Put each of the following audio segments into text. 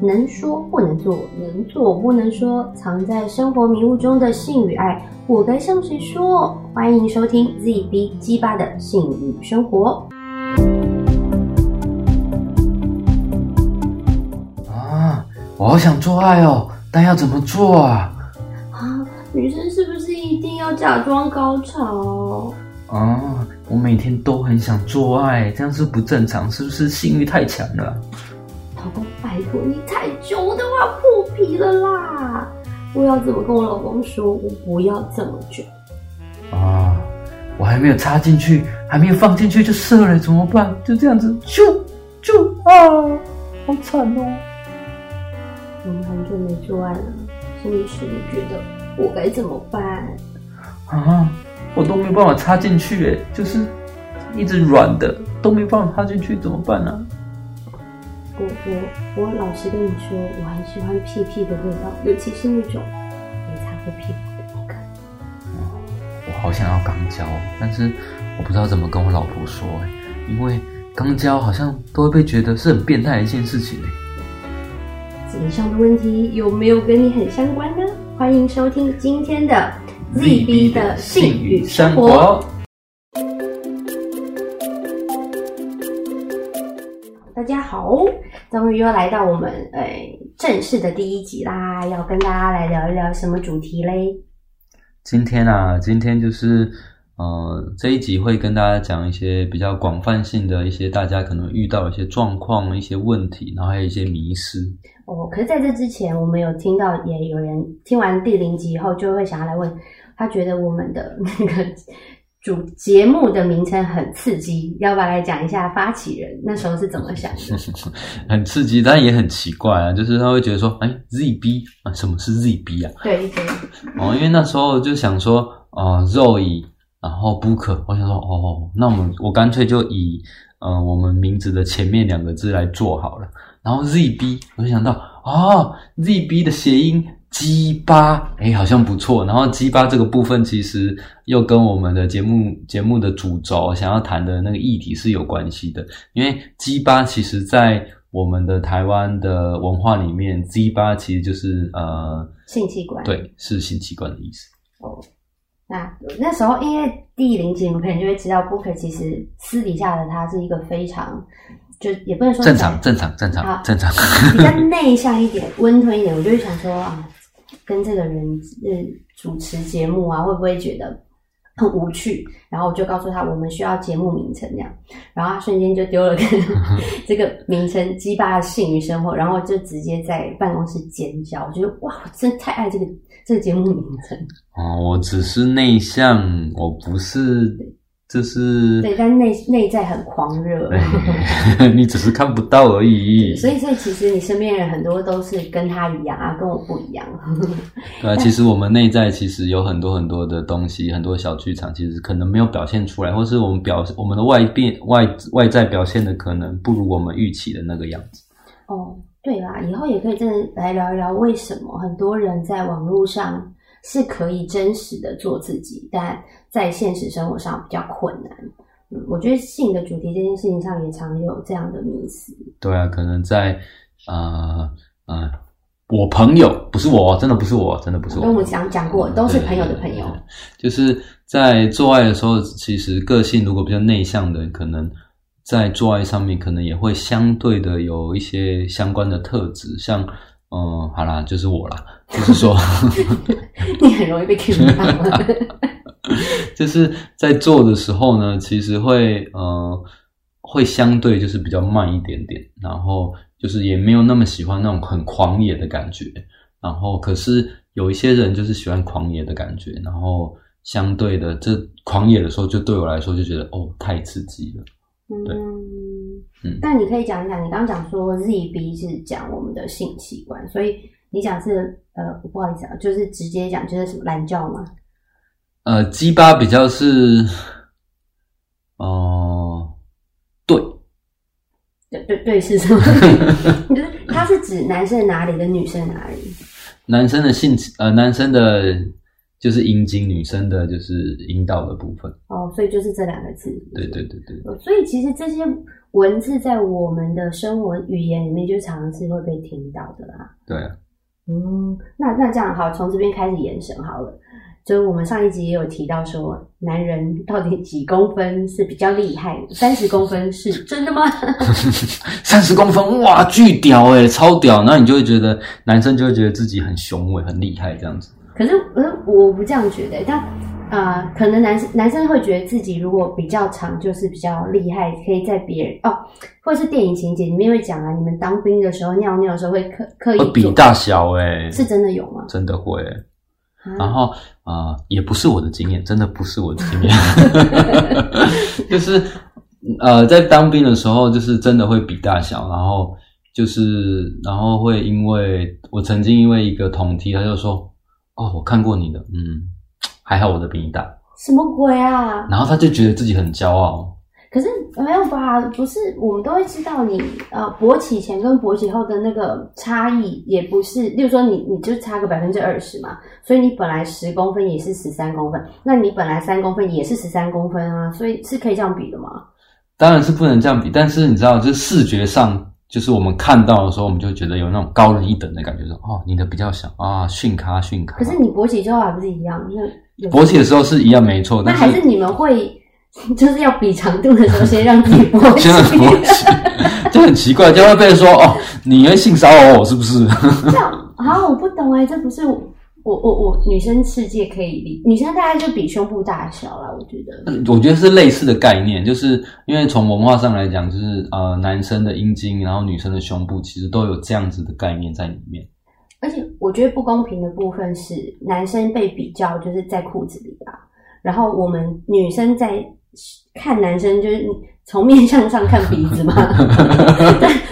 能说不能做，能做不能说，藏在生活迷雾中的性与爱，我该向谁说？欢迎收听 ZB 鸡巴的性与生活。啊，我好想做爱哦，但要怎么做啊？啊，女生是不是一定要假装高潮？啊，我每天都很想做爱，这样是不正常，是不是性欲太强了？拜托你太久，我都要破皮了啦！我要怎么跟我老公说？我不要这么久。啊，我还没有插进去，还没有放进去就射了，怎么办？就这样子，咻咻啊，好惨哦！我们很久没做爱了，心理师，你觉得我该怎么办？啊，我都没有办法插进去，哎，就是一直软的，都没办法插进去，怎么办呢？我我我老实跟你说，我很喜欢屁屁的味道，尤其是那种没擦过屁股的那个。我好想要肛交，但是我不知道怎么跟我老婆说，哎，因为肛交好像都会被觉得是很变态的一件事情，哎。以上的问题有没有跟你很相关呢？欢迎收听今天的 ZB 的性与生活。大家好，终于又来到我们诶正式的第一集啦，要跟大家来聊一聊什么主题嘞？今天啊，今天就是呃这一集会跟大家讲一些比较广泛性的一些大家可能遇到的一些状况、一些问题，然后还有一些迷失。哦，可是在这之前，我们有听到也有人听完第零集以后，就会想要来问他，觉得我们的那个。主节目的名称很刺激，要不要来讲一下发起人那时候是怎么想的？很刺激，但也很奇怪啊，就是他会觉得说，哎，ZB 啊，什么是 ZB 啊？对对。哦，因为那时候就想说，啊，Zoe，然后 Book，我想说，哦，那我们我干脆就以，呃，我们名字的前面两个字来做好了，然后 ZB，我就想到，哦，ZB 的谐音。鸡巴，哎，好像不错。然后鸡巴这个部分，其实又跟我们的节目节目的主轴想要谈的那个议题是有关系的。因为鸡巴其实，在我们的台湾的文化里面，鸡巴其实就是呃性器官，对，是性器官的意思。哦，那那时候因为第零集，你们可能就会知道，Booker 其实私底下的他是一个非常。就也不能说正常，正常，正常，正常，比较内向一点、温吞一点，我就会想说啊。跟这个人呃主持节目啊，会不会觉得很无趣？然后我就告诉他，我们需要节目名称这样，然后他瞬间就丢了个 这个名称“鸡巴的性与生活”，然后就直接在办公室尖叫，我觉得哇，我真太爱这个这个节目名称哦！我只是内向，我不是。就是对，但内内在很狂热，你只是看不到而已。所以，所以其实你身边人很多都是跟他一样啊，跟我不一样。对啊，其实我们内在其实有很多很多的东西，很多小剧场，其实可能没有表现出来，或是我们表我们的外变外外在表现的可能不如我们预期的那个样子。哦，对啦，以后也可以真的来聊一聊，为什么很多人在网络上。是可以真实的做自己，但在现实生活上比较困难。嗯，我觉得性的主题这件事情上也常有这样的迷思。对啊，可能在呃呃，我朋友不是我，真的不是我，真的不是我。跟我们讲讲过，都是朋友的朋友。就是在做爱的时候，其实个性如果比较内向的，可能在做爱上面可能也会相对的有一些相关的特质，像。嗯，好啦，就是我啦，就是说，你很容易被 Q 到。就是在做的时候呢，其实会呃，会相对就是比较慢一点点，然后就是也没有那么喜欢那种很狂野的感觉，然后可是有一些人就是喜欢狂野的感觉，然后相对的这狂野的时候，就对我来说就觉得哦，太刺激了，对。嗯，但你可以讲一讲，你刚刚讲说 ZB 是讲我们的性器官，所以你讲是呃，不好意思啊，就是直接讲就是什么懒觉吗？呃，鸡巴比较是，哦，对，对对对是什么？就是它是指男生哪里跟女生哪里？男生的性器呃，男生的就是阴茎，女生的就是阴道的部分。哦，所以就是这两个字。对对对对，所以其实这些文字在我们的生活语言里面，就常常是会被听到的啦。对，嗯，那那这样好，从这边开始延伸好了。就是我们上一集也有提到说，男人到底几公分是比较厉害？三十公分是 真的吗？三十公分哇，巨屌哎，超屌！那你就会觉得男生就会觉得自己很雄伟、很厉害这样子。可是，呃，我不这样觉得。但啊，可能男生男生会觉得自己如果比较长，就是比较厉害，可以在别人哦，或者是电影情节里面会讲啊，你们当兵的时候尿尿的时候会刻刻意比大小哎，是真的有吗？真的会。然后啊，也不是我的经验，真的不是我的经验，就是呃，在当兵的时候，就是真的会比大小，然后就是然后会因为我曾经因为一个同梯，他就说哦，我看过你的，嗯，还好我的比你大，什么鬼啊？然后他就觉得自己很骄傲。可是没有吧？不是，我们都会知道你呃勃起前跟勃起后的那个差异，也不是，例如说你你就差个百分之二十嘛，所以你本来十公分也是十三公分，那你本来三公分也是十三公分啊，所以是可以这样比的吗？当然是不能这样比，但是你知道，就是视觉上，就是我们看到的时候，我们就觉得有那种高人一等的感觉，说哦，你的比较小啊，逊咖逊咖。可是你勃起之后还不是一样？那勃起的时候是一样没错，那还是你们会。就是要比长度的时候，先让自己勃起，就很奇怪，就会被人说哦，你会性骚扰我是不是？这样啊，我不懂哎，这不是我我我女生世界可以理女生大概就比胸部大小啦，我觉得。我觉得是类似的概念，就是因为从文化上来讲，就是呃，男生的阴茎，然后女生的胸部，其实都有这样子的概念在里面。而且我觉得不公平的部分是，男生被比较就是在裤子里啊，然后我们女生在。看男生就是你从面相上看鼻子吗？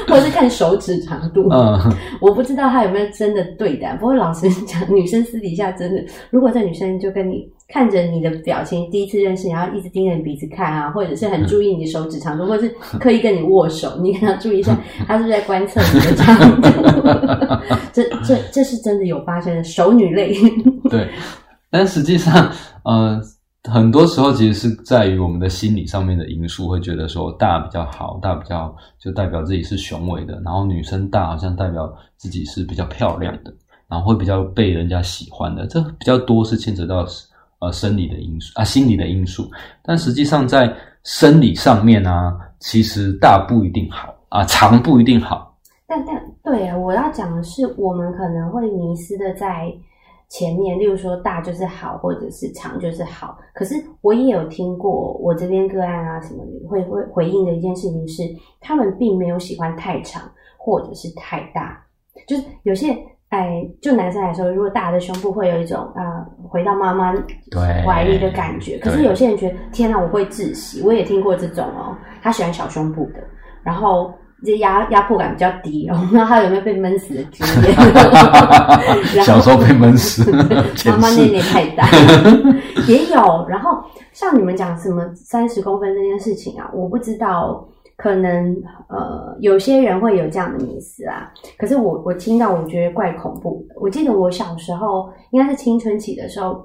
或者是看手指长度？嗯，我不知道他有没有真的对的。不过老实讲，女生私底下真的，如果这女生就跟你看着你的表情，第一次认识，然后一直盯着你鼻子看啊，或者是很注意你的手指长度，或者是刻意跟你握手，你可能注意一下，他是不是在观测你的长度？这这这是真的有发生的熟女类。对，但实际上，呃。很多时候其实是在于我们的心理上面的因素，会觉得说大比较好，大比较就代表自己是雄伟的，然后女生大好像代表自己是比较漂亮的，然后会比较被人家喜欢的，这比较多是牵扯到呃生理的因素啊，心理的因素。但实际上在生理上面呢，其实大不一定好啊，长不一定好。但但对啊，我要讲的是，我们可能会迷失的在。前面，例如说大就是好，或者是长就是好。可是我也有听过我这边个案啊，什么会会回应的一件事情是，他们并没有喜欢太长或者是太大。就是有些哎，就男生来说，如果大的胸部会有一种啊，回到妈妈怀里的感觉。可是有些人觉得，天哪，我会窒息。我也听过这种哦，他喜欢小胸部的，然后。这压压迫感比较低，然后他有没有被闷死的经验？小时候被闷死，妈妈那年太大，也有。然后像你们讲什么三十公分这件事情啊，我不知道，可能呃有些人会有这样的迷思啊。可是我我听到，我觉得怪恐怖的。我记得我小时候应该是青春期的时候。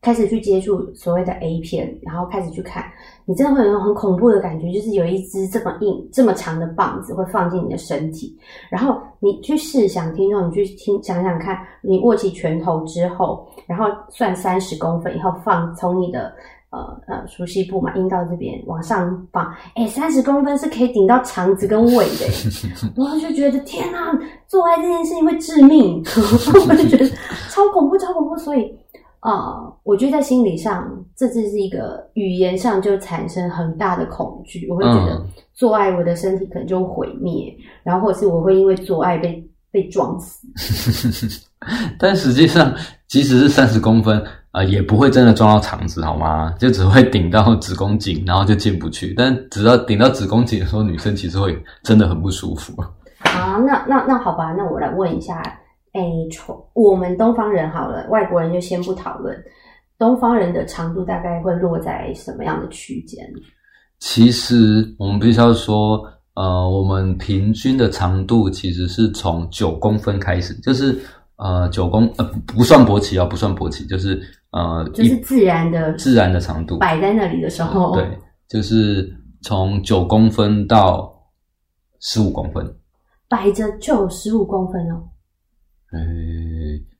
开始去接触所谓的 A 片，然后开始去看，你真的会有一种很恐怖的感觉，就是有一支这么硬、这么长的棒子会放进你的身体，然后你去试想，听众，你去听想想看，你握起拳头之后，然后算三十公分以后放从你的呃呃熟悉部嘛阴道这边往上放，哎，三十公分是可以顶到肠子跟胃的，然后就觉得天哪，做爱这件事情会致命，我就觉得超恐怖、超恐怖，所以。啊，我觉得在心理上，这只是一个语言上就产生很大的恐惧。我会觉得做爱，我的身体可能就毁灭，然后或者是我会因为做爱被被撞死。但实际上，即使是三十公分啊，也不会真的撞到肠子，好吗？就只会顶到子宫颈，然后就进不去。但只要顶到子宫颈的时候，女生其实会真的很不舒服。啊，那那那好吧，那我来问一下。哎，从我们东方人好了，外国人就先不讨论。东方人的长度大概会落在什么样的区间？其实我们必须要说，呃，我们平均的长度其实是从九公分开始，就是呃九公呃不不算勃起啊，不算勃起，就是呃就是自然的自然的长度，摆在那里的时候，对，就是从九公分到十五公分，摆着就有十五公分哦。呃，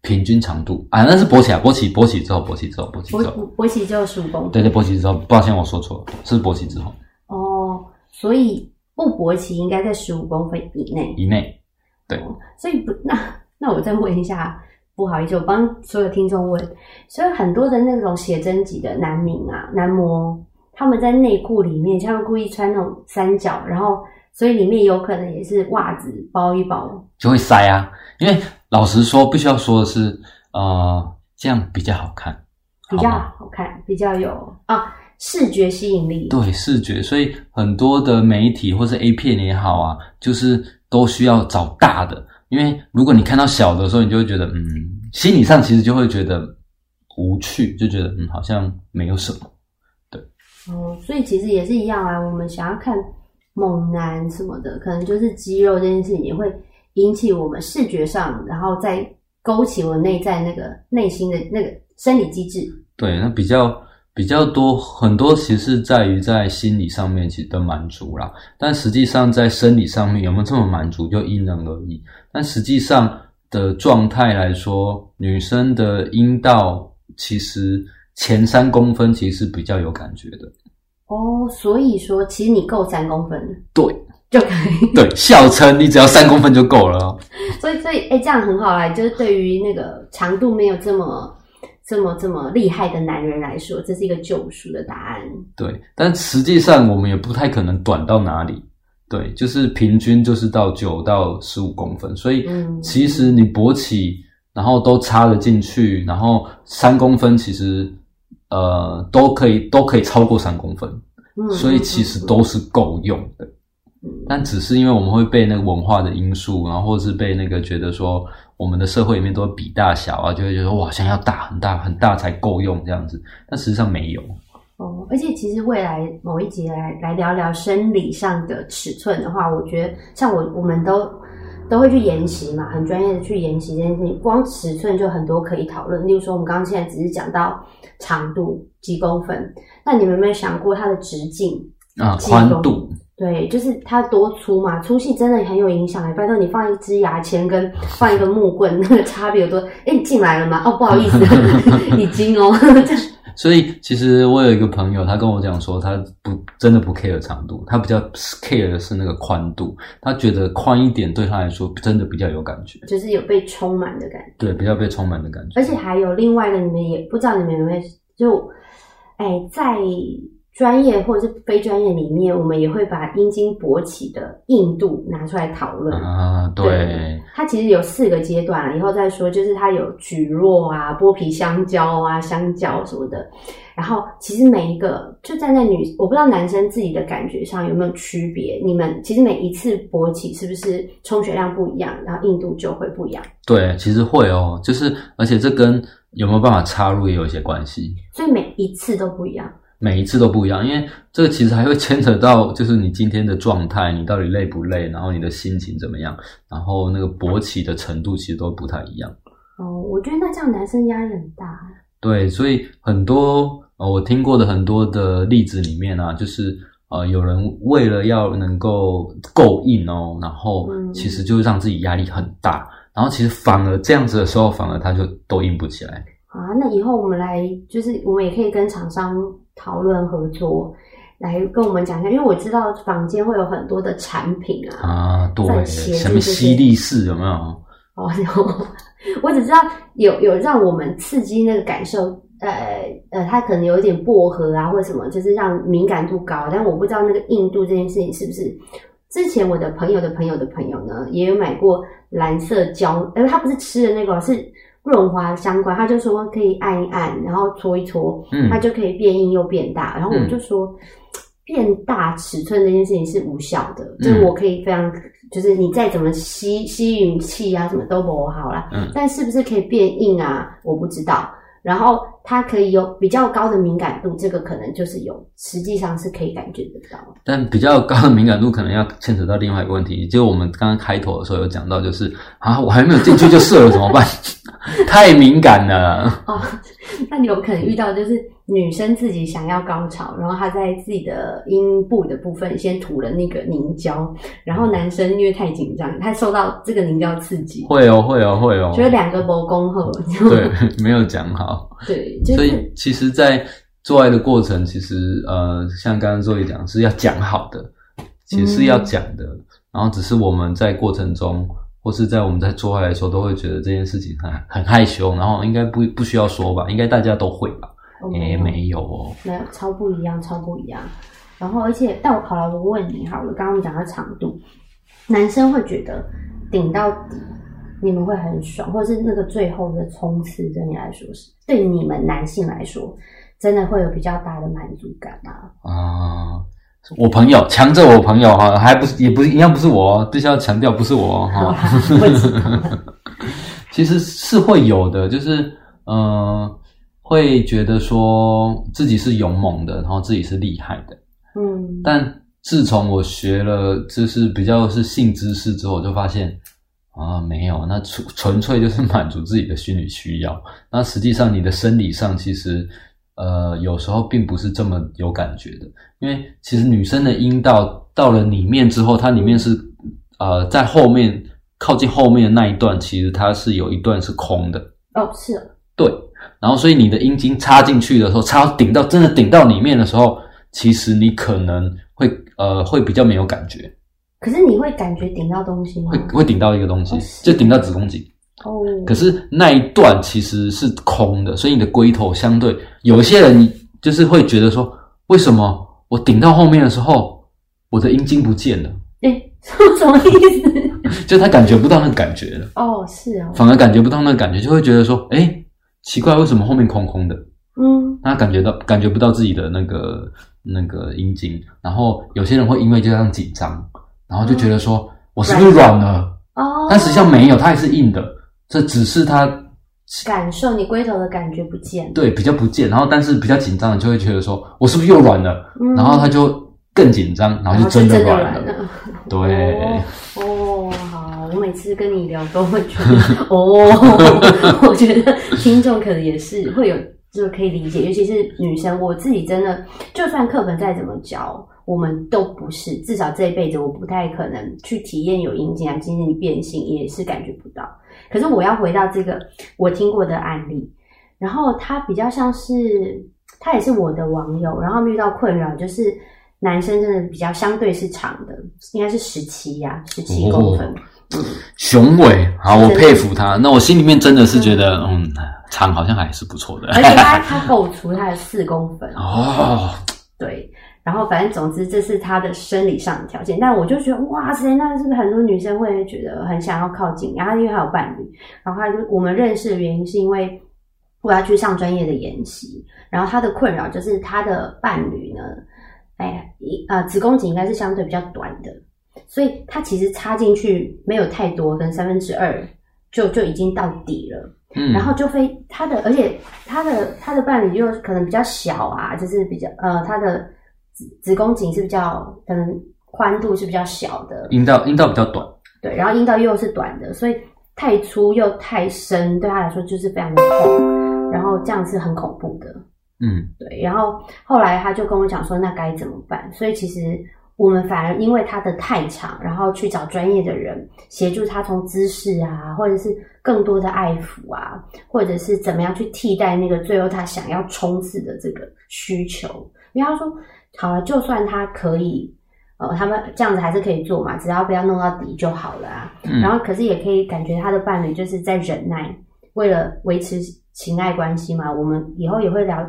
平均长度。啊，那是勃起啊，勃起勃起之后，勃起之后，勃起之后，勃起就有十五公分。对对，勃起之后，抱歉我说错了，是勃起之后。哦，所以不勃起应该在十五公分以内。以内，对。哦所以不那那我再问一下，不好意思，我帮所有听众问，所以很多的那种写真集的男明啊、男模，他们在内裤里面，他们故意穿那种三角，然后所以里面有可能也是袜子包一包。就会塞啊。因为老实说，必须要说的是，呃，这样比较好看，比较好看，比较有啊视觉吸引力。对视觉，所以很多的媒体或是 A 片也好啊，就是都需要找大的，因为如果你看到小的时候，你就会觉得，嗯，心理上其实就会觉得无趣，就觉得嗯，好像没有什么。对哦，所以其实也是一样啊。我们想要看猛男什么的，可能就是肌肉这件事情也会引起我们视觉上，然后再勾起我内在那个内心的那个生理机制。对，那比较比较多很多，其实在于在心理上面其实的满足啦，但实际上在生理上面有没有这么满足，就因人而异。但实际上的状态来说，女生的阴道其实前三公分其实是比较有感觉的。哦，所以说其实你够三公分对 就可以。对，笑称你只要三公分就够了 哦。所以所以哎，这样很好啦，就是对于那个长度没有这么这么这么厉害的男人来说，这是一个救赎的答案。对，但实际上我们也不太可能短到哪里。对，就是平均就是到九到十五公分，所以嗯其实你勃起，然后都插了进去，然后三公分其实呃都可以都可以超过三公分，嗯所以其实都是够用的。但只是因为我们会被那个文化的因素，然后或是被那个觉得说我们的社会里面都比大小啊，就会觉得哇，好像要大很大很大才够用这样子，但实际上没有。哦，而且其实未来某一集来来聊聊生理上的尺寸的话，我觉得像我我们都都会去研习嘛，很专业的去研习这件事情。光尺寸就很多可以讨论，例如说我们刚刚现在只是讲到长度几公分，那你们有没有想过它的直径？啊，宽度对，就是它多粗嘛，粗细真的很有影响哎。拜托你放一支牙签跟放一个木棍，那个差别有多？哎，你进来了吗？哦，不好意思，已经哦，这 样所以其实我有一个朋友，他跟我讲说，他不真的不 care 长度，他比较 care 的是那个宽度，他觉得宽一点对他来说真的比较有感觉，就是有被充满的感觉。对，比较被充满的感觉。而且还有另外一个，你们也不知道你们有没有就，哎，在专业或者是非专业里面，我们也会把阴茎勃起的硬度拿出来讨论。啊，对，它其实有四个阶段啊，以后再说。就是它有举弱啊、剥皮香蕉啊、香蕉什么的。然后其实每一个就站在女，我不知道男生自己的感觉上有没有区别。你们其实每一次勃起是不是充血量不一样，然后硬度就会不一样？对，其实会哦，就是而且这跟有没有办法插入也有一些关系。所以每一次都不一样。每一次都不一样，因为这个其实还会牵扯到，就是你今天的状态，你到底累不累，然后你的心情怎么样，然后那个勃起的程度其实都不太一样。哦，我觉得那这样男生压力很大。对，所以很多呃，我听过的很多的例子里面啊，就是呃，有人为了要能够够硬哦，然后嗯其实就让自己压力很大，然后其实反而这样子的时候，反而他就都硬不起来。啊，那以后我们来，就是我们也可以跟厂商讨论合作，来跟我们讲一下，因为我知道坊间会有很多的产品啊，啊，对什么吸力式有没有？哦，我只知道有有让我们刺激那个感受，呃呃，它可能有一点薄荷啊或者什么，就是让敏感度高，但我不知道那个硬度这件事情是不是。之前我的朋友的朋友的朋友呢，也有买过蓝色胶，呃，他不是吃的那个，是润滑相关，他就说可以按一按，然后搓一搓，嗯它就可以变硬又变大。然后我就说，变大尺寸这件事情是无效的，就是我可以非常，就是你再怎么吸吸吮气啊，什么都磨好了。嗯但是不是可以变硬啊？我不知道。然后他可以有比较高的敏感度，这个可能就是有实际上是可以感觉得到。但比较高的敏感度可能要牵扯到另外一个问题，就我们刚刚开头的时候有讲到，就是啊，我还没有进去就射了怎么办？太敏感了。哦，那你有可能遇到就是女生自己想要高潮，然后她在自己的阴部的部分先涂了那个凝胶，然后男生因为太紧张，他受到这个凝胶刺激，会哦，会哦，会哦。觉得两个不恭后，对，没有讲好。对，所以其实，在做爱的过程，其实呃，像刚刚周宇讲是要讲好的，其实是要讲的，然后只是我们在过程中。或是在我们在做爱的时候，都会觉得这件事情很很害羞，然后应该不不需要说吧？应该大家都会吧？也没有哦，没有，超不一样，超不一样。然后，而且，但我好了，我问你好了，刚刚我们讲到长度，男生会觉得顶到底，你们会很爽，或者是那个最后的冲刺，对你来说是，对你们男性来说，真的会有比较大的满足感吗？啊。我朋友强者，我朋友哈，还不是也不是，应该不是我，必须要强调不是我哈。其实是会有的，就是嗯，会觉得说自己是勇猛的，然后自己是厉害的，嗯。但自从我学了就是比较是性知识之后，我就发现啊，没有，那纯纯粹就是 满足自己的心理需要。那实际上你的生理上其实。呃，有时候并不是这么有感觉的，因为其实女生的阴道到了里面之后，它里面是呃在后面靠近后面的那一段，其实它是有一段是空的。哦，是。对，然后所以你的阴茎插进去的时候，插顶到真的顶到里面的时候，其实你可能会呃会比较没有感觉。可是你会感觉顶到东西吗？会会顶到一个东西，就顶到子宫颈。哦，可是那一段其实是空的，所以你的龟头相对有一些人就是会觉得说，为什么我顶到后面的时候，我的阴茎不见了？哎，什么意思？就他感觉不到那个感觉了。哦，是啊，反而感觉不到那个感觉，就会觉得说，哎，奇怪，为什么后面空空的？嗯，他感觉到感觉不到自己的那个那个阴茎，然后有些人会因为这样紧张，然后就觉得说我是不是软了？哦，但实际上没有，它还是硬的。这只是它感受你龟头的感觉不见，对，比较不见，然后但是比较紧张的就会觉得说，我是不是又软了？然后他就更紧张，然后就真的软了。对，哦，好，我每次跟你聊都会觉得，哦，我觉得听众可能也是会有，就是可以理解，尤其是女生，我自己真的，就算课本再怎么教，我们都不是，至少这一辈子我不太可能去体验有阴茎啊，今天你变性也是感觉不到。可是我要回到这个我听过的案例，然后他比较像是他也是我的网友，然后遇到困扰就是男生真的比较相对是长的，应该是十七呀，十七公分，雄伟，好，我佩服他。那我心里面真的是觉得，嗯，长好像还是不错的，而且他他够粗，他有四公分 哦，对。然后反正总之这是他的生理上的条件，但我就觉得哇塞，那是不是很多女生会觉得很想要靠近？然后因为他有伴侣，然后他就我们认识的原因是因为我要去上专业的研习，然后他的困扰就是他的伴侣呢，哎，一啊子宫颈应该是相对比较短的，所以他其实插进去没有太多，跟三分之二就就已经到底了，嗯，然后就非他的，而且他的他的伴侣又可能比较小啊，就是比较呃他的。子宫颈是比较可能宽度是比较小的，阴道阴道比较短，对，然后阴道又是短的，所以太粗又太深，对他来说就是非常的痛，然后这样是很恐怖的，嗯，对，然后后来他就跟我讲说，那该怎么办？所以其实我们反而因为他的太长，然后去找专业的人协助他从姿势啊，或者是更多的爱抚啊，或者是怎么样去替代那个最后他想要冲刺的这个需求，因为他说。好了，就算他可以，呃，他们这样子还是可以做嘛，只要不要弄到底就好了啊。然后，可是也可以感觉他的伴侣就是在忍耐，为了维持情爱关系嘛。我们以后也会聊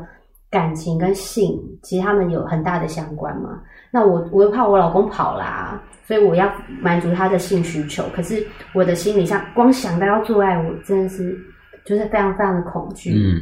感情跟性，其实他们有很大的相关嘛。那我我又怕我老公跑啦，所以我要满足他的性需求。可是我的心理上，光想到要做爱，我真的是就是非常非常的恐惧。嗯。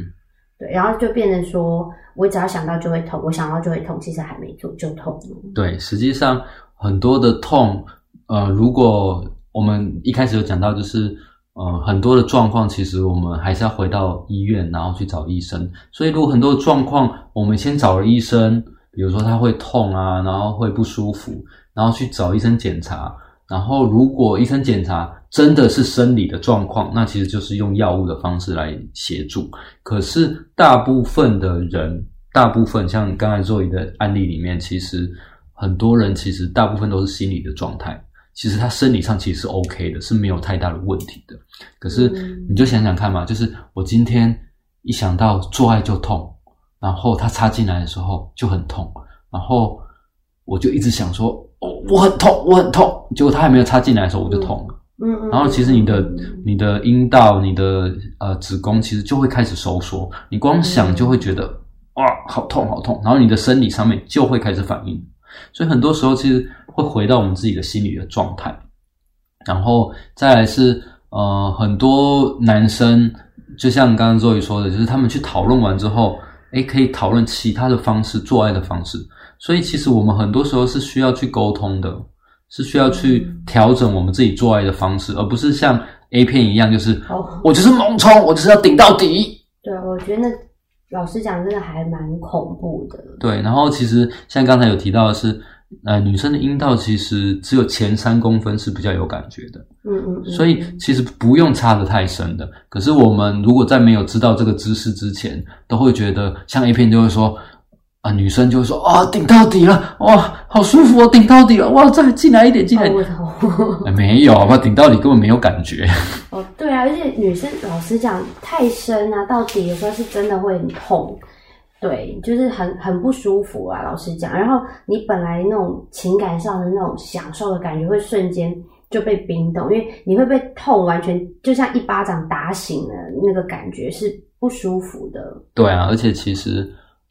对，然后就变成说，我只要想到就会痛，我想到就会痛，其实还没做就痛了对，实际上很多的痛，呃，如果我们一开始有讲到，就是呃，很多的状况其实我们还是要回到医院，然后去找医生。所以如果很多的状况，我们先找了医生，比如说他会痛啊，然后会不舒服，然后去找医生检查。然后如果医生检查真的是生理的状况，那其实就是用药物的方式来协助。可是大部分的人，大部分像刚才做一的案例里面，其实很多人其实大部分都是心理的状态。其实他生理上其实是 OK 的，是没有太大的问题的。可是你就想想看嘛，就是我今天一想到做爱就痛，然后他插进来的时候就很痛，然后我就一直想说，哦，我很痛，我很痛。结果他还没有插进来的时候我就痛了。嗯嗯。然后其实你的你的阴道、你的呃子宫其实就会开始收缩，你光想就会觉得哇，好痛好痛，然后你的生理上面就会开始反应。所以很多时候其实。会回到我们自己的心理的状态，然后再来是呃，很多男生就像刚刚周宇说的，就是他们去讨论完之后，诶，可以讨论其他的方式做爱的方式。所以其实我们很多时候是需要去沟通的，是需要去调整我们自己做爱的方式，而不是像 A 片一样，就是我就是猛冲，我就是要顶到底。对，我觉得老实讲，真的还蛮恐怖的。对，然后其实像刚才有提到的是。呃，女生的阴道其实只有前三公分是比较有感觉的，嗯嗯，所以其实不用插的太深的。可是我们如果在没有知道这个知识之前，都会觉得像 A 片就会说啊，女生就会说啊，顶到底了，哇，好舒服哦，顶到底了，哇，再进来一点，进来。没有，好顶到底根本没有感觉。哦，对啊，而且女生老实讲，太深啊，到底有时候是真的会很痛。对，就是很很不舒服啊，老实讲。然后你本来那种情感上的那种享受的感觉，会瞬间就被冰冻，因为你会被痛，完全就像一巴掌打醒了，那个感觉是不舒服的。对啊，而且其实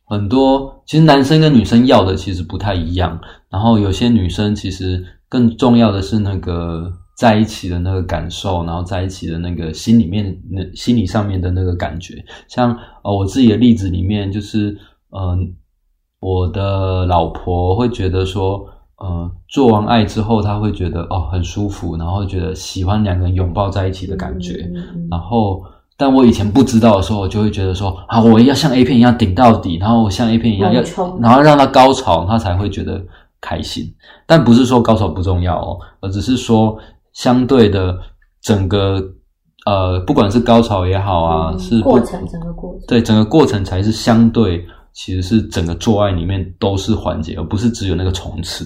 很多，其实男生跟女生要的其实不太一样。然后有些女生其实更重要的是那个。在一起的那个感受，然后在一起的那个心里面、那心理上面的那个感觉，像呃我自己的例子里面，就是嗯，我的老婆会觉得说，呃，做完爱之后，她会觉得哦很舒服，然后觉得喜欢两个人拥抱在一起的感觉。然后，但我以前不知道的时候，我就会觉得说，啊，我要像 A 片一样顶到底，然后像 A 片一样要，然后让他高潮，他才会觉得开心。但不是说高潮不重要哦，而只是说。相对的，整个呃，不管是高潮也好啊，是过程，整个过程，对，整个过程才是相对，其实是整个做爱里面都是环节，而不是只有那个冲刺。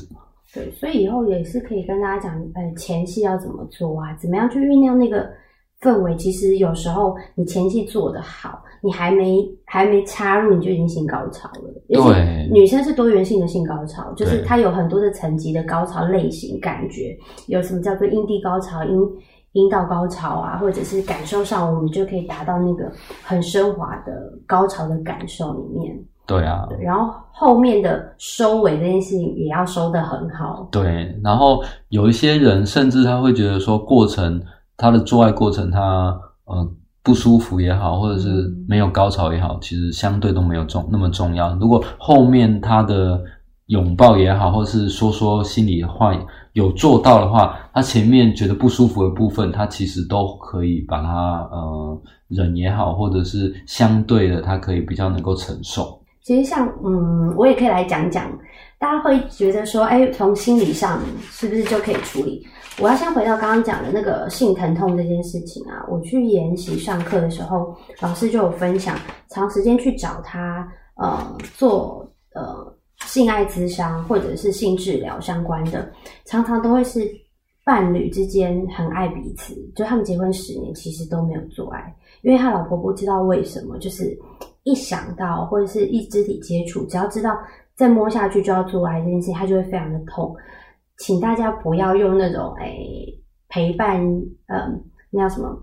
对，所以以后也是可以跟大家讲，呃，前戏要怎么做啊？怎么样去酝酿那个氛围？其实有时候你前期做的好。你还没还没插入，你就已经性高潮了。对，女生是多元性的性高潮，就是它有很多的层级的高潮类型感觉。有什么叫做阴蒂高潮、阴阴道高潮啊，或者是感受上，我们就可以达到那个很升华的高潮的感受里面。对啊，然后后面的收尾这件事情也要收的很好。对，然后有一些人甚至他会觉得说，过程他的做爱过程，他呃。不舒服也好，或者是没有高潮也好，其实相对都没有重那么重要。如果后面他的拥抱也好，或者是说说心里话有做到的话，他前面觉得不舒服的部分，他其实都可以把它呃忍也好，或者是相对的，他可以比较能够承受。其实像嗯，我也可以来讲讲，大家会觉得说，哎，从心理上是不是就可以处理？我要先回到刚刚讲的那个性疼痛这件事情啊。我去研习上课的时候，老师就有分享，长时间去找他呃做呃性爱咨商或者是性治疗相关的，常常都会是伴侣之间很爱彼此，就他们结婚十年其实都没有做爱，因为他老婆不知道为什么，就是一想到或者是一肢体接触，只要知道再摸下去就要做爱这件事情，他就会非常的痛。请大家不要用那种诶陪伴，嗯，那叫什么？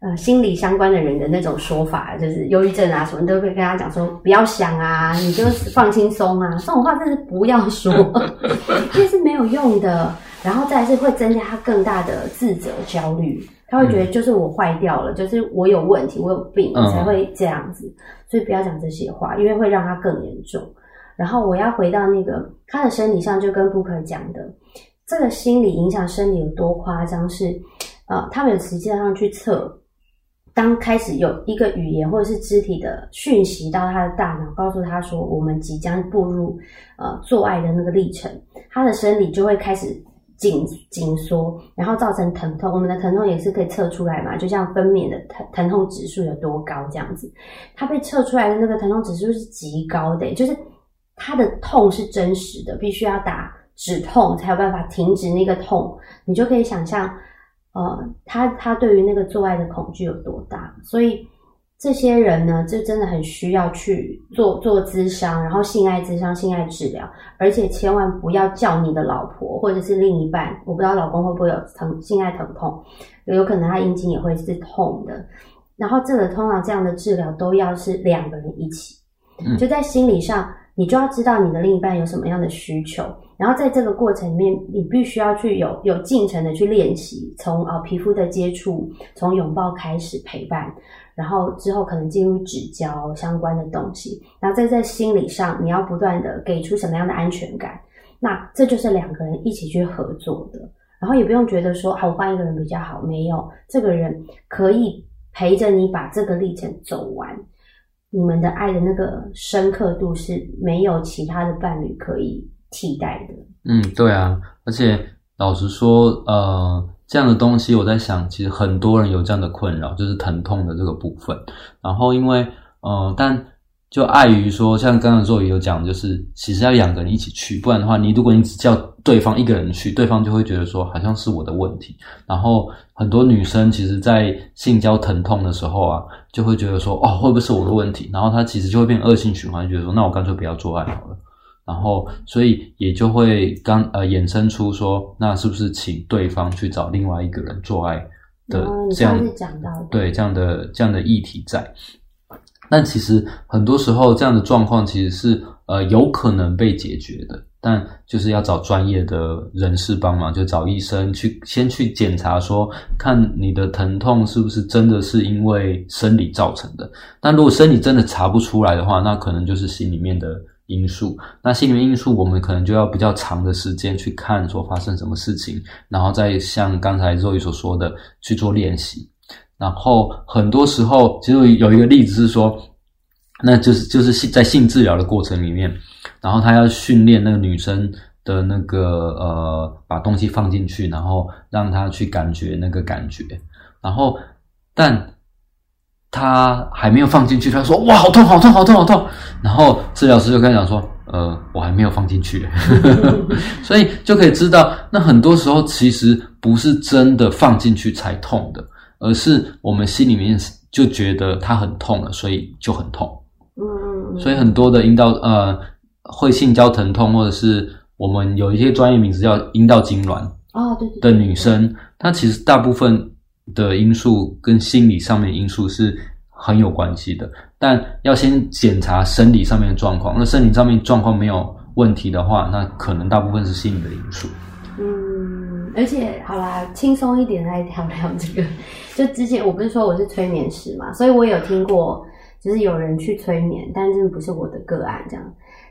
呃，心理相关的人的那种说法，就是忧郁症啊什么，都会跟他讲说不要想啊，你就放轻松啊，这种话真是不要说，这是没有用的。然后再是会增加他更大的自责焦虑，他会觉得就是我坏掉了，就是我有问题，我有病才会这样子，所以不要讲这些话，因为会让他更严重。然后我要回到那个他的生理上，就跟顾客讲的，这个心理影响生理有多夸张？是呃，他们有实际上去测，当开始有一个语言或者是肢体的讯息到他的大脑，告诉他说我们即将步入呃做爱的那个历程，他的生理就会开始紧紧缩，然后造成疼痛。我们的疼痛也是可以测出来嘛，就像分娩的疼疼痛指数有多高这样子，它被测出来的那个疼痛指数是极高的，就是它的痛是真实的，必须要打止痛才有办法停止那个痛，你就可以想象。呃，他他对于那个做爱的恐惧有多大？所以这些人呢，就真的很需要去做做咨商，然后性爱咨商、性爱治疗，而且千万不要叫你的老婆或者是另一半，我不知道老公会不会有疼性爱疼痛，有可能他阴茎也会是痛的。然后这个通常这样的治疗都要是两个人一起，就在心理上，你就要知道你的另一半有什么样的需求。然后在这个过程里面，你必须要去有有进程的去练习，从啊皮肤的接触，从拥抱开始陪伴，然后之后可能进入指交相关的东西，然后再在心理上，你要不断的给出什么样的安全感，那这就是两个人一起去合作的，然后也不用觉得说好换一个人比较好，没有这个人可以陪着你把这个历程走完，你们的爱的那个深刻度是没有其他的伴侣可以。替代的，嗯，对啊，而且老实说，呃，这样的东西，我在想，其实很多人有这样的困扰，就是疼痛的这个部分。然后，因为，呃，但就碍于说，像刚刚若雨有讲，就是其实要两个人一起去，不然的话，你如果你只叫对方一个人去，对方就会觉得说，好像是我的问题。然后，很多女生其实，在性交疼痛的时候啊，就会觉得说，哦，会不会是我的问题？然后她其实就会变恶性循环，觉得说，那我干脆不要做爱好了。然后，所以也就会刚呃衍生出说，那是不是请对方去找另外一个人做爱的这样对这样的这样的议题在？但其实很多时候这样的状况其实是呃有可能被解决的，但就是要找专业的人士帮忙，就找医生去先去检查，说看你的疼痛是不是真的是因为生理造成的。但如果生理真的查不出来的话，那可能就是心里面的。因素，那心理因素，我们可能就要比较长的时间去看说发生什么事情，然后再像刚才肉宇所说的去做练习。然后很多时候，其实有一个例子是说，那就是就是性在性治疗的过程里面，然后他要训练那个女生的那个呃，把东西放进去，然后让她去感觉那个感觉，然后但。他还没有放进去，他说：“哇，好痛，好痛，好痛，好痛！”然后治疗师就跟他讲说：“呃，我还没有放进去。”所以就可以知道，那很多时候其实不是真的放进去才痛的，而是我们心里面就觉得它很痛了，所以就很痛。嗯，所以很多的阴道呃会性交疼痛，或者是我们有一些专业名词叫阴道痉挛哦，对的女生，她其实大部分。的因素跟心理上面因素是很有关系的，但要先检查生理上面的状况。那生理上面状况没有问题的话，那可能大部分是心理的因素。嗯，而且好啦，轻松一点来聊聊这个。就之前我不是说我是催眠师嘛，所以我有听过，就是有人去催眠，但是不是我的个案。这样，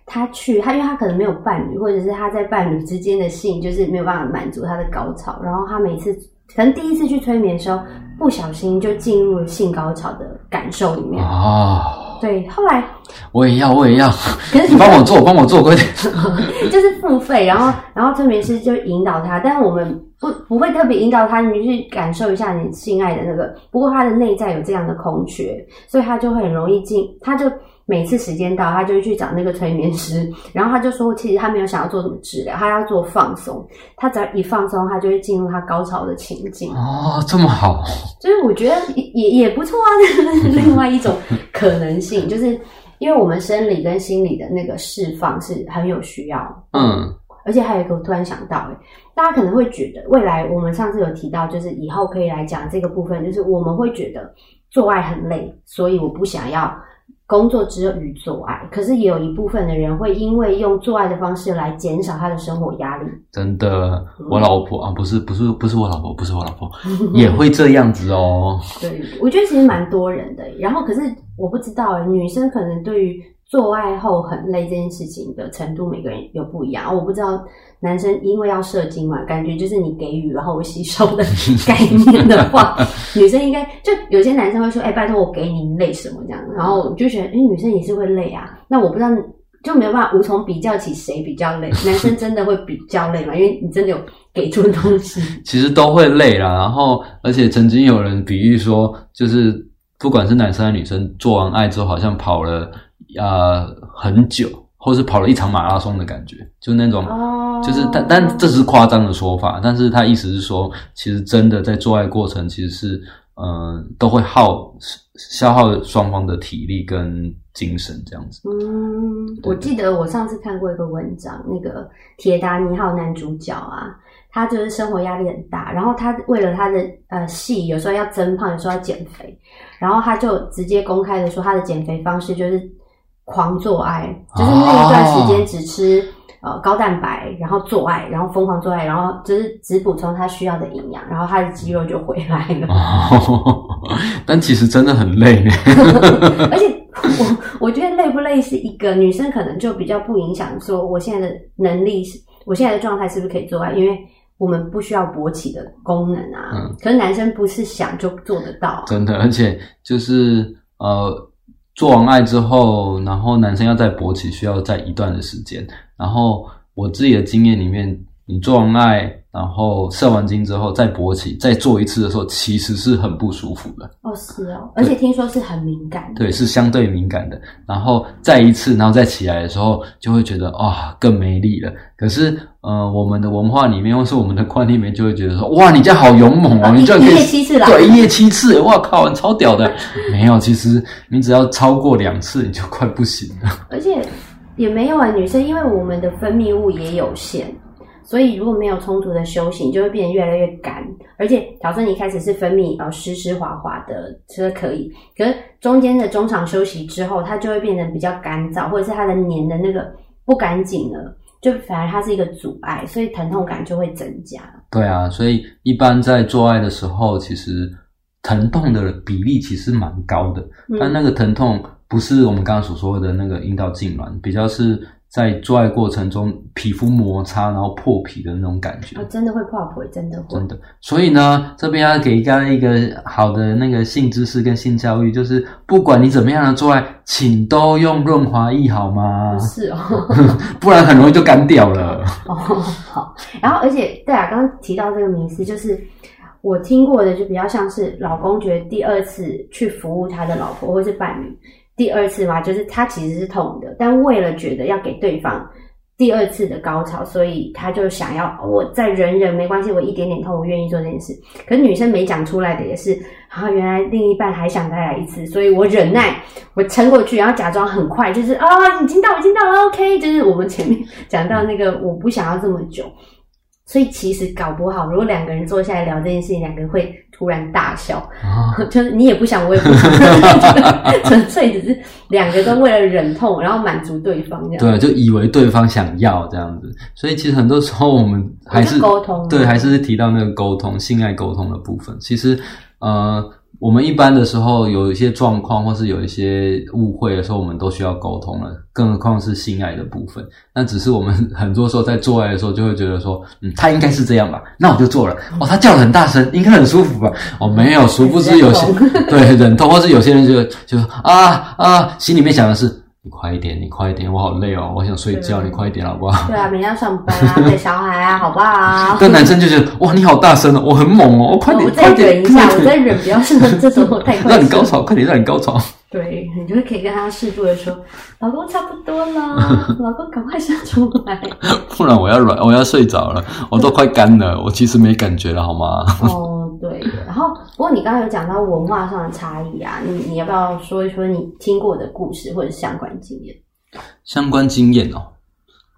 他去他因为他可能没有伴侣，或者是他在伴侣之间的性就是没有办法满足他的高潮，然后他每次。可能第一次去催眠的时候，不小心就进入了性高潮的感受里面哦。对，后来我也要，我也要，可是你帮我做，帮我做，快点。就是付费，然后，然后催眠师就引导他，但是我们不不会特别引导他，你去感受一下你性爱的那个。不过他的内在有这样的空缺，所以他就会很容易进，他就。每次时间到，他就会去找那个催眠师，然后他就说，其实他没有想要做什么治疗，他要做放松。他只要一放松，他就会进入他高潮的情境。哦，这么好，就是我觉得也也不错啊。另外一种可能性，就是因为我们生理跟心理的那个释放是很有需要。嗯，而且还有一个，我突然想到，哎，大家可能会觉得，未来我们上次有提到，就是以后可以来讲这个部分，就是我们会觉得做爱很累，所以我不想要。工作之余做爱，可是也有一部分的人会因为用做爱的方式来减少他的生活压力。真的，我老婆啊，不是不是不是我老婆，不是我老婆，也会这样子哦。对，我觉得其实蛮多人的。然后，可是我不知道，女生可能对于做爱后很累这件事情的程度，每个人有不一样。我不知道男生因为要射精嘛，感觉就是你给予然后我吸收的 概念的话，女生应该就有些男生会说：“哎、拜托我给你，你累什么这样？”然后我就觉得，哎、女生也是会累啊。那我不知道，就没有办法无从比较起谁比较累。男生真的会比较累嘛？因为你真的有给出东西。其实都会累啦。然后，而且曾经有人比喻说，就是不管是男生还是女生，做完爱之后好像跑了呃很久，或是跑了一场马拉松的感觉，就那种。哦，就是，但但这只是夸张的说法，但是他意思是说，其实真的在做爱过程，其实是，呃，都会耗消耗双方的体力跟精神这样子。嗯，对我记得我上次看过一个文章，那个铁达尼号男主角啊，他就是生活压力很大，然后他为了他的呃戏，有时候要增胖，有时候要减肥，然后他就直接公开的说，他的减肥方式就是狂做爱，就是那一段时间只吃。呃，高蛋白，然后做爱，然后疯狂做爱，然后就是只补充他需要的营养，然后他的肌肉就回来了。哦，但其实真的很累呢。而且我我觉得累不累是一个女生可能就比较不影响，说我现在的能力是，我现在的状态是不是可以做爱，因为我们不需要勃起的功能啊。嗯可是男生不是想就做得到、啊，真的，而且就是呃，做完爱之后，然后男生要再勃起，需要在一段的时间。然后我自己的经验里面，你做完爱，然后射完精之后再勃起，再做一次的时候，其实是很不舒服的。哦，是哦，而且听说是很敏感的。对，是相对敏感的。然后再一次，然后再起来的时候，就会觉得啊、更没力了。可是呃，我们的文化里面，或是我们的观念里面，就会觉得说，哇，你这样好勇猛哦，你这样可以一夜七次郎对，一夜七次，哇靠，你超屌的。没有，其实你只要超过两次，你就快不行了。而且也没有啊，女生因为我们的分泌物也有限，所以如果没有充足的休息，你就会变得越来越干。而且假设你一开始是分泌呃湿湿滑滑的，这可以，可是中间的中场休息之后，它就会变得比较干燥，或者是它的粘的那个不干净了，就反而它是一个阻碍，所以疼痛感就会增加。对啊，所以一般在做爱的时候，其实疼痛的比例其实蛮高的。但那个疼痛不是我们刚刚所说的那个阴道痉挛，比较是在做爱过程中皮肤摩擦然后破皮的那种感觉。哦，真的会破皮，真的会真。的，所以呢，这边要给大家一个好的那个性知识跟性教育，就是不管你怎么样的做爱，请都用润滑液好吗？是哦，不然很容易就干掉了。哦，好。然后，而且对啊，刚刚提到这个迷思，就是我听过的，就比较像是老公觉得第二次去服务他的老婆或是伴侣，第二次嘛，就是他其实是痛的，但为了觉得要给对方第二次的高潮，所以他就想要我再忍忍没关系，我一点点痛，我愿意做这件事。可是女生没讲出来的也是，啊，原来另一半还想再来一次，所以我忍耐，我撑过去，然后假装很快，就是啊，已经到，已经到了，OK，就是我们前面讲到那个，我不想要这么久。所以其实搞不好，如果两个人坐下来聊这件事情，两个人会突然大笑，啊 就是你也不想，我也不想，纯粹只是两个都为了忍痛，然后满足对方这样。对，就以为对方想要这样子，所以其实很多时候我们还是沟通啊对，还是提到那个沟通、性爱沟通的部分。其实，呃，我们一般的时候有一些状况，或是有一些误会的时候，我们都需要沟通了，更何况是性爱的部分。那只是我们很多时候在做爱的时候，就会觉得说，嗯，他应该是这样吧，那我就做了。哦，他叫的很大声，应该很舒服吧？哦，没有，殊不知有些对忍痛，或是有些人就就啊啊，心里面想的是。你快一点，你快一点，我好累哦，我想睡觉，你快一点好不好？对啊，明天要上班啊，带小孩啊，好不好？但男生就觉得哇，你好大声哦，我很猛哦，我快点，我再快点，忍一下，我再忍，不要是这种我太快。让你高。潮，快点让你高潮。对，你就会可以跟他适度的说：“老公差不多了，老公赶快生出来。不然我要软，我要睡着了，我都快干了，我其实没感觉了，好吗？”哦，对。然后，不过你刚刚有讲到文化上的差异啊，你你要不要说一说你听过的故事或者相关经验？相关经验哦，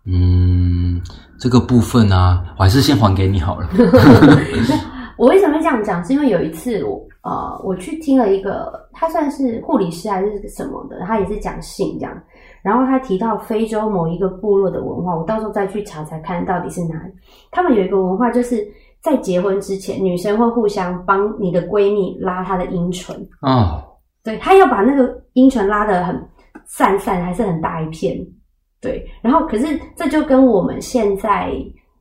嗯，这个部分啊，我还是先还给你好了。我为什么会这样讲？是因为有一次我呃，我去听了一个，他算是护理师还是什么的，他也是讲性这样。然后他提到非洲某一个部落的文化，我到时候再去查查看到底是哪里。他们有一个文化，就是在结婚之前，女生会互相帮你的闺蜜拉她的阴唇，哦，对她要把那个阴唇拉得很散散还是很大一片，对。然后可是这就跟我们现在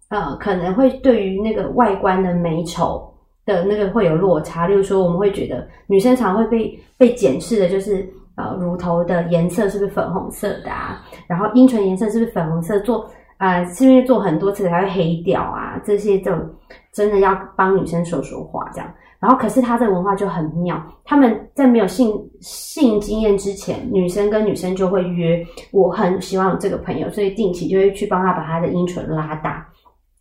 呃可能会对于那个外观的美丑的那个会有落差。例如说，我们会觉得女生常会被被检视的就是呃乳头的颜色是不是粉红色的啊，然后阴唇颜色是不是粉红色，做啊是因为做很多次才会黑掉啊，这些这种真的要帮女生说说话这样。然后，可是他这个文化就很妙。他们在没有性性经验之前，女生跟女生就会约。我很希望有这个朋友，所以定期就会去帮他把他的阴唇拉大。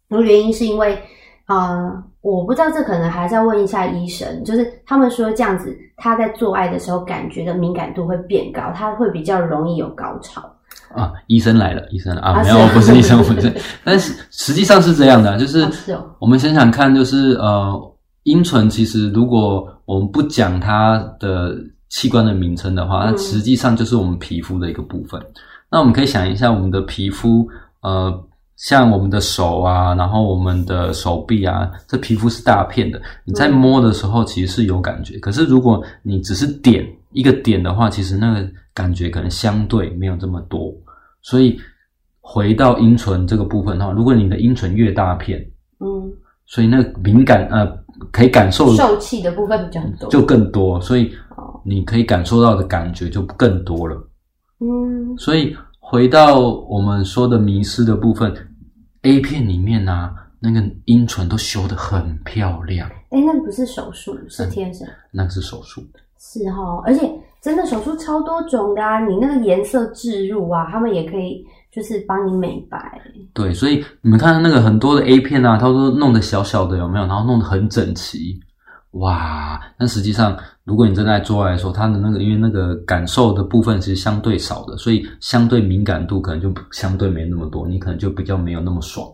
然后原因是因为，啊，我不知道这可能还是要问一下医生。就是他们说这样子，他在做爱的时候感觉的敏感度会变高，他会比较容易有高潮。啊，医生来了，医生啊，没有，不是医生，不是。但是实际上是这样的，就是我们想想看，就是呃。阴唇其实，如果我们不讲它的器官的名称的话，那实际上就是我们皮肤的一个部分。那我们可以想一下，我们的皮肤，呃，像我们的手啊，然后我们的手臂啊，这皮肤是大片的。你在摸的时候，其实是有感觉。可是如果你只是点一个点的话，其实那个感觉可能相对没有这么多。所以回到阴唇这个部分的话，如果你的阴唇越大片，嗯，所以那个敏感呃。可以感受受气的部分比较多，就更多，所以你可以感受到的感觉就更多了。嗯，所以回到我们说的迷失的部分，A 片里面呢，那个阴唇都修的很漂亮。哎，那不是手术，是天生，那是手术。是哈，而且真的手术超多种的啊，你那个颜色置入啊，他们也可以。就是帮你美白，对，所以你们看那个很多的 A 片啊，它都弄得小小的，有没有？然后弄得很整齐，哇！但实际上，如果你正在做爱的时候，它的那个因为那个感受的部分其实相对少的，所以相对敏感度可能就相对没那么多，你可能就比较没有那么爽。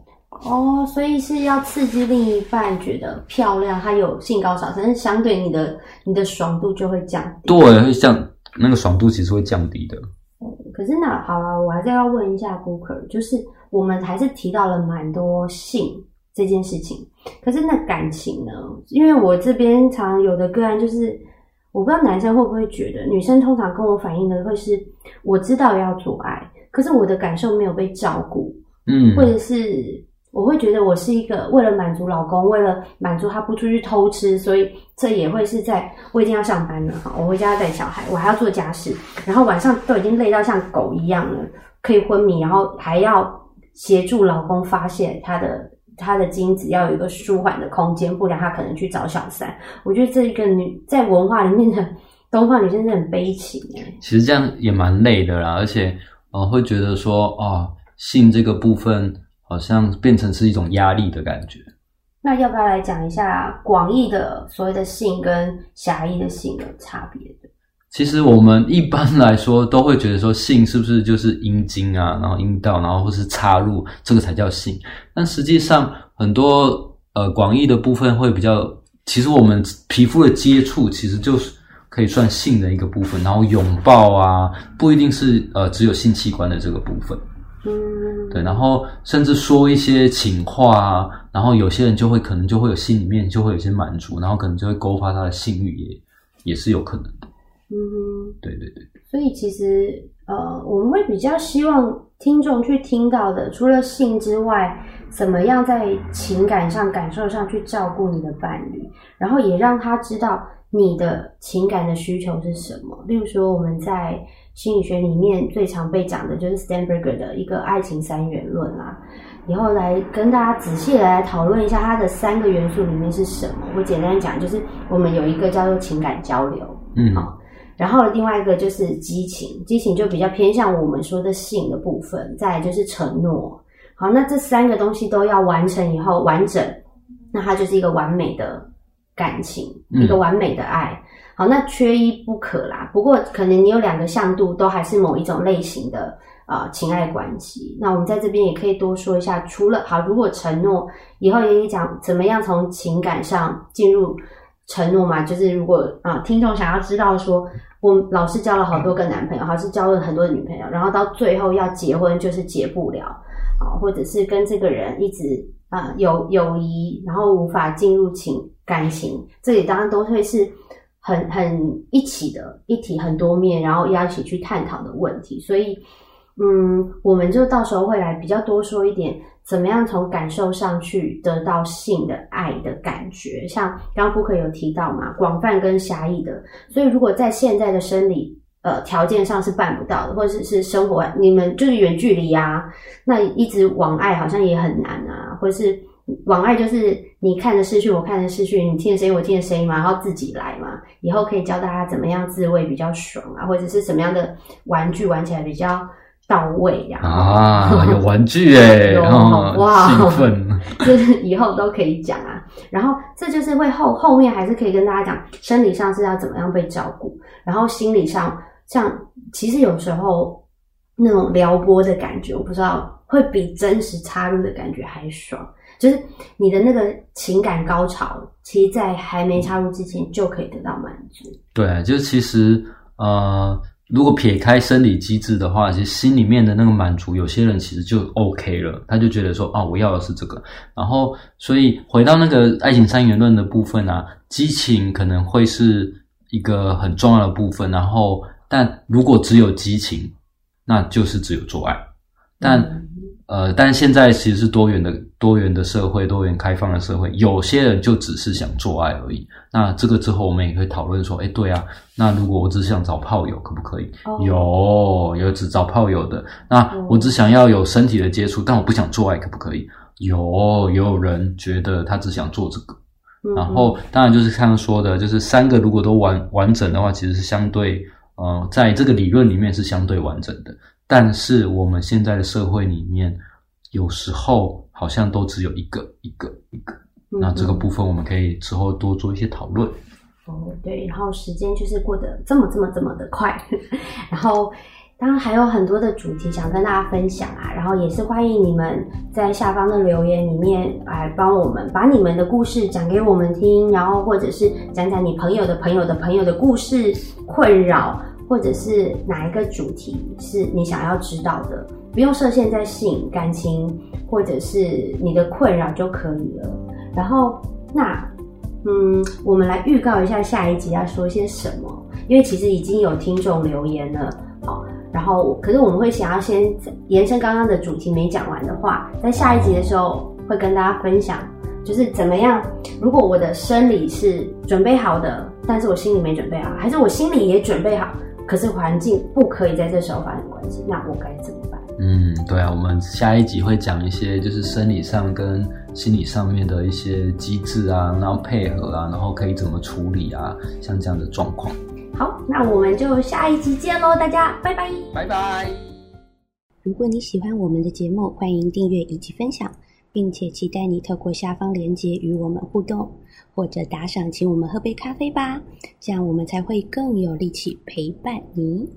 哦，所以是要刺激另一半觉得漂亮，他有性高潮，但是相对你的你的爽度就会降低。对，会降那个爽度其实会降低的。可是那好了，我还是要问一下 Booker，就是我们还是提到了蛮多性这件事情，可是那感情呢？因为我这边常有的个案就是，我不知道男生会不会觉得，女生通常跟我反映的会是，我知道要做爱，可是我的感受没有被照顾，嗯，或者是。我会觉得我是一个为了满足老公，为了满足他不出去偷吃，所以这也会是在我已经要上班了哈，我回家要带小孩，我还要做家事，然后晚上都已经累到像狗一样了，可以昏迷，然后还要协助老公发现他的他的精子要有一个舒缓的空间，不然他可能去找小三。我觉得这一个女在文化里面的东方女生是很悲情哎，其实这样也蛮累的啦，而且呃会觉得说哦性这个部分。好像变成是一种压力的感觉。那要不要来讲一下广义的所谓的性跟狭义的性的差别？其实我们一般来说都会觉得说性是不是就是阴茎啊，然后阴道，然后或是插入，这个才叫性。但实际上很多呃广义的部分会比较，其实我们皮肤的接触其实就是可以算性的一个部分，然后拥抱啊，不一定是呃只有性器官的这个部分。嗯，对，然后甚至说一些情话啊，然后有些人就会可能就会有心里面就会有些满足，然后可能就会勾发他的性欲，也也是有可能的。嗯，对对对。所以其实呃，我们会比较希望听众去听到的，除了性之外，怎么样在情感上、感受上去照顾你的伴侣，然后也让他知道你的情感的需求是什么。例如说，我们在。心理学里面最常被讲的就是 Stanberger 的一个爱情三元论啦。以后来跟大家仔细的来讨论一下它的三个元素里面是什么。我简单讲，就是我们有一个叫做情感交流，嗯，好，然后另外一个就是激情，激情就比较偏向我们说的性的部分。再就是承诺，好，那这三个东西都要完成以后完整，那它就是一个完美的感情，一个完美的爱。好，那缺一不可啦。不过可能你有两个向度，都还是某一种类型的啊情爱关系。那我们在这边也可以多说一下，除了好，如果承诺以后也讲怎么样从情感上进入承诺嘛。就是如果啊听众想要知道说，我老是交了好多个男朋友，还是交了很多女朋友，然后到最后要结婚就是结不了啊，或者是跟这个人一直啊有友谊，然后无法进入情感情，这里当然都会是。很很一起的一体很多面，然后要一起去探讨的问题。所以，嗯，我们就到时候会来比较多说一点，怎么样从感受上去得到性的爱的感觉。像刚刚布克有提到嘛，广泛跟狭义的。所以，如果在现在的生理呃条件上是办不到的，或者是生活你们就是远距离啊，那一直往爱好像也很难啊，或者是。往爱就是你看的视讯，我看的视讯，你听的声音，我听的声音嘛，然后自己来嘛。以后可以教大家怎么样自慰比较爽啊，或者是什么样的玩具玩起来比较到位呀？啊，有玩具哎，哇，兴奋，就是以后都可以讲啊。然后这就是会后后面还是可以跟大家讲，生理上是要怎么样被照顾，然后心理上，像其实有时候那种撩拨的感觉，我不知道会比真实插入的感觉还爽。就是你的那个情感高潮，其实，在还没插入之前就可以得到满足。对，就其实呃，如果撇开生理机制的话，其实心里面的那个满足，有些人其实就 OK 了，他就觉得说啊，我要的是这个。然后，所以回到那个爱情三元论的部分啊，激情可能会是一个很重要的部分。然后，但如果只有激情，那就是只有做爱。但呃，但现在其实是多元的、多元的社会，多元开放的社会。有些人就只是想做爱而已。那这个之后，我们也可以讨论说，哎，对啊，那如果我只想找炮友，可不可以？有，有只找炮友的。那我只想要有身体的接触，但我不想做爱，可不可以？有，也有人觉得他只想做这个。然后，当然就是刚刚说的，就是三个如果都完完整的话，其实是相对，呃，在这个理论里面是相对完整的。但是我们现在的社会里面，有时候好像都只有一个一个一个。那这个部分我们可以之后多做一些讨论。哦，对，然后时间就是过得这么这么这么的快，然后当然还有很多的主题想跟大家分享啊，然后也是欢迎你们在下方的留言里面来帮我们把你们的故事讲给我们听，然后或者是讲讲你朋友的朋友的朋友的故事困扰。或者是哪一个主题是你想要知道的，不用设限在性、感情，或者是你的困扰就可以了。然后，那嗯，我们来预告一下下一集要说些什么，因为其实已经有听众留言了，好，然后可是我们会想要先延伸刚刚的主题没讲完的话，在下一集的时候会跟大家分享，就是怎么样，如果我的生理是准备好的，但是我心里没准备好，还是我心里也准备好。可是环境不可以在这时候发生关系，那我该怎么办？嗯，对啊，我们下一集会讲一些就是生理上跟心理上面的一些机制啊，然后配合啊，然后可以怎么处理啊，像这样的状况。好，那我们就下一集见喽，大家拜拜，拜拜。如果你喜欢我们的节目，欢迎订阅以及分享，并且期待你透过下方链接与我们互动。或者打赏，请我们喝杯咖啡吧，这样我们才会更有力气陪伴你。